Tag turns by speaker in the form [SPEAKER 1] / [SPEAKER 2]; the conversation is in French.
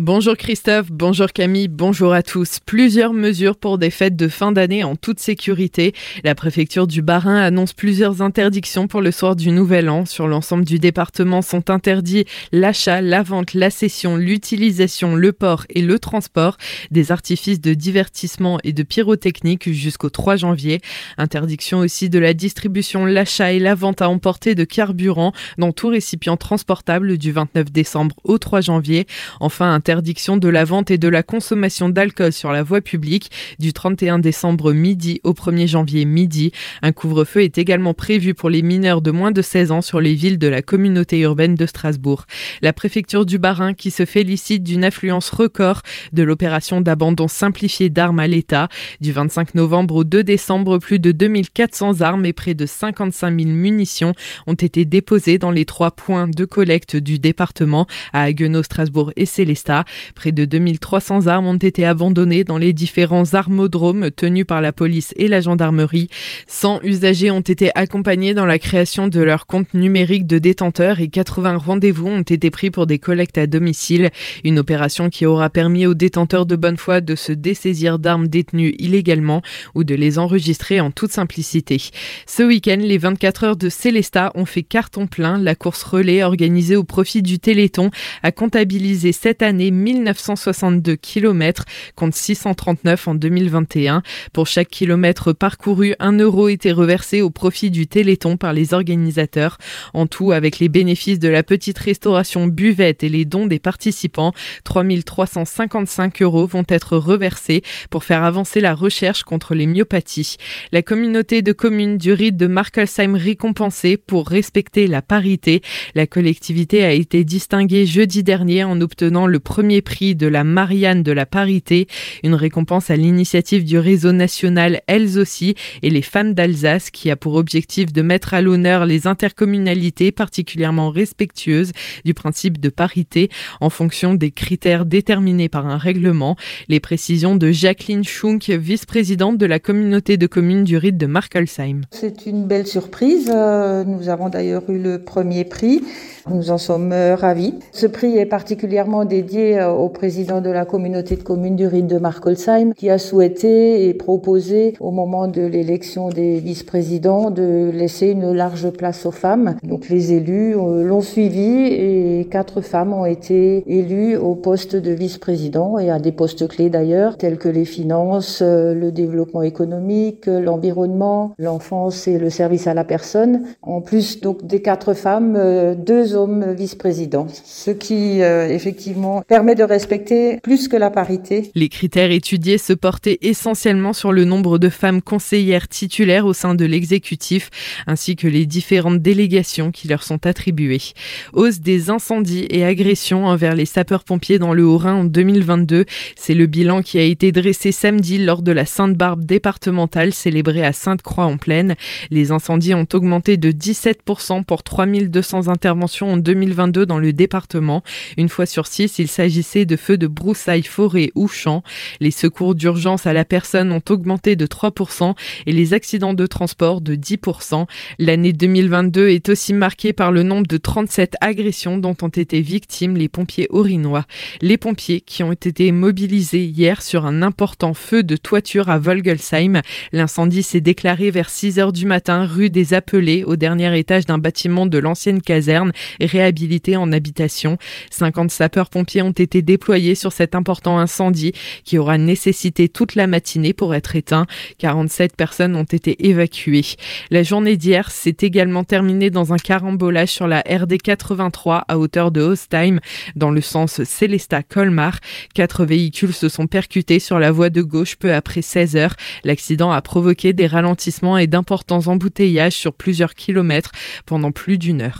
[SPEAKER 1] Bonjour Christophe, bonjour Camille, bonjour à tous. Plusieurs mesures pour des fêtes de fin d'année en toute sécurité. La préfecture du Bas-Rhin annonce plusieurs interdictions pour le soir du Nouvel An. Sur l'ensemble du département sont interdits l'achat, la vente, la cession, l'utilisation, le port et le transport des artifices de divertissement et de pyrotechnique jusqu'au 3 janvier. Interdiction aussi de la distribution, l'achat et la vente à emporter de carburant dans tout récipient transportable du 29 décembre au 3 janvier. Enfin, interdiction de la vente et de la consommation d'alcool sur la voie publique du 31 décembre midi au 1er janvier midi. Un couvre-feu est également prévu pour les mineurs de moins de 16 ans sur les villes de la communauté urbaine de Strasbourg. La préfecture du Bas-Rhin qui se félicite d'une affluence record de l'opération d'abandon simplifié d'armes à l'État. Du 25 novembre au 2 décembre, plus de 2400 armes et près de 55 000 munitions ont été déposées dans les trois points de collecte du département à Haguenau, Strasbourg et Célestat. Près de 2300 armes ont été abandonnées dans les différents armodromes tenus par la police et la gendarmerie. 100 usagers ont été accompagnés dans la création de leur compte numérique de détenteurs et 80 rendez-vous ont été pris pour des collectes à domicile. Une opération qui aura permis aux détenteurs de bonne foi de se dessaisir d'armes détenues illégalement ou de les enregistrer en toute simplicité. Ce week-end, les 24 heures de Célesta ont fait carton plein. La course relais organisée au profit du Téléthon a comptabilisé cette année 1962 km contre 639 en 2021. Pour chaque kilomètre parcouru, un euro était reversé au profit du Téléthon par les organisateurs. En tout, avec les bénéfices de la petite restauration buvette et les dons des participants, 3355 euros vont être reversés pour faire avancer la recherche contre les myopathies. La communauté de communes du rite de Markelsheim récompensée pour respecter la parité. La collectivité a été distinguée jeudi dernier en obtenant le premier prix de la Marianne de la parité, une récompense à l'initiative du réseau national Elles aussi et les femmes d'Alsace qui a pour objectif de mettre à l'honneur les intercommunalités particulièrement respectueuses du principe de parité en fonction des critères déterminés par un règlement. Les précisions de Jacqueline Schunk, vice-présidente de la communauté de communes du rite de Markelsheim.
[SPEAKER 2] C'est une belle surprise. Euh, nous avons d'ailleurs eu le premier prix. Nous en sommes euh, ravis. Ce prix est particulièrement dédié euh, au président de la communauté de communes du Rhin de Markolsheim qui a souhaité et proposé au moment de l'élection des vice-présidents de laisser une large place aux femmes. Donc les élus euh, l'ont suivi et quatre femmes ont été élues au poste de vice-président et à des postes clés d'ailleurs tels que les finances, le développement économique, l'environnement, l'enfance et le service à la personne. En plus donc des quatre femmes, deux vice-président, ce qui euh, effectivement permet de respecter plus que la parité.
[SPEAKER 1] Les critères étudiés se portaient essentiellement sur le nombre de femmes conseillères titulaires au sein de l'exécutif, ainsi que les différentes délégations qui leur sont attribuées. Hausse des incendies et agressions envers les sapeurs-pompiers dans le Haut-Rhin en 2022, c'est le bilan qui a été dressé samedi lors de la Sainte-Barbe départementale célébrée à Sainte-Croix-en-Plaine. Les incendies ont augmenté de 17% pour 3200 interventions en 2022 dans le département. Une fois sur six, il s'agissait de feux de broussailles, forêt ou champs. Les secours d'urgence à la personne ont augmenté de 3% et les accidents de transport de 10%. L'année 2022 est aussi marquée par le nombre de 37 agressions dont ont été victimes les pompiers orinois. Les pompiers qui ont été mobilisés hier sur un important feu de toiture à Volgelsheim. L'incendie s'est déclaré vers 6 heures du matin rue des Appelés au dernier étage d'un bâtiment de l'ancienne caserne réhabilités en habitation. 50 sapeurs-pompiers ont été déployés sur cet important incendie qui aura nécessité toute la matinée pour être éteint. 47 personnes ont été évacuées. La journée d'hier s'est également terminée dans un carambolage sur la RD 83 à hauteur de Hostheim dans le sens Célesta-Colmar. Quatre véhicules se sont percutés sur la voie de gauche peu après 16 heures. L'accident a provoqué des ralentissements et d'importants embouteillages sur plusieurs kilomètres pendant plus d'une heure.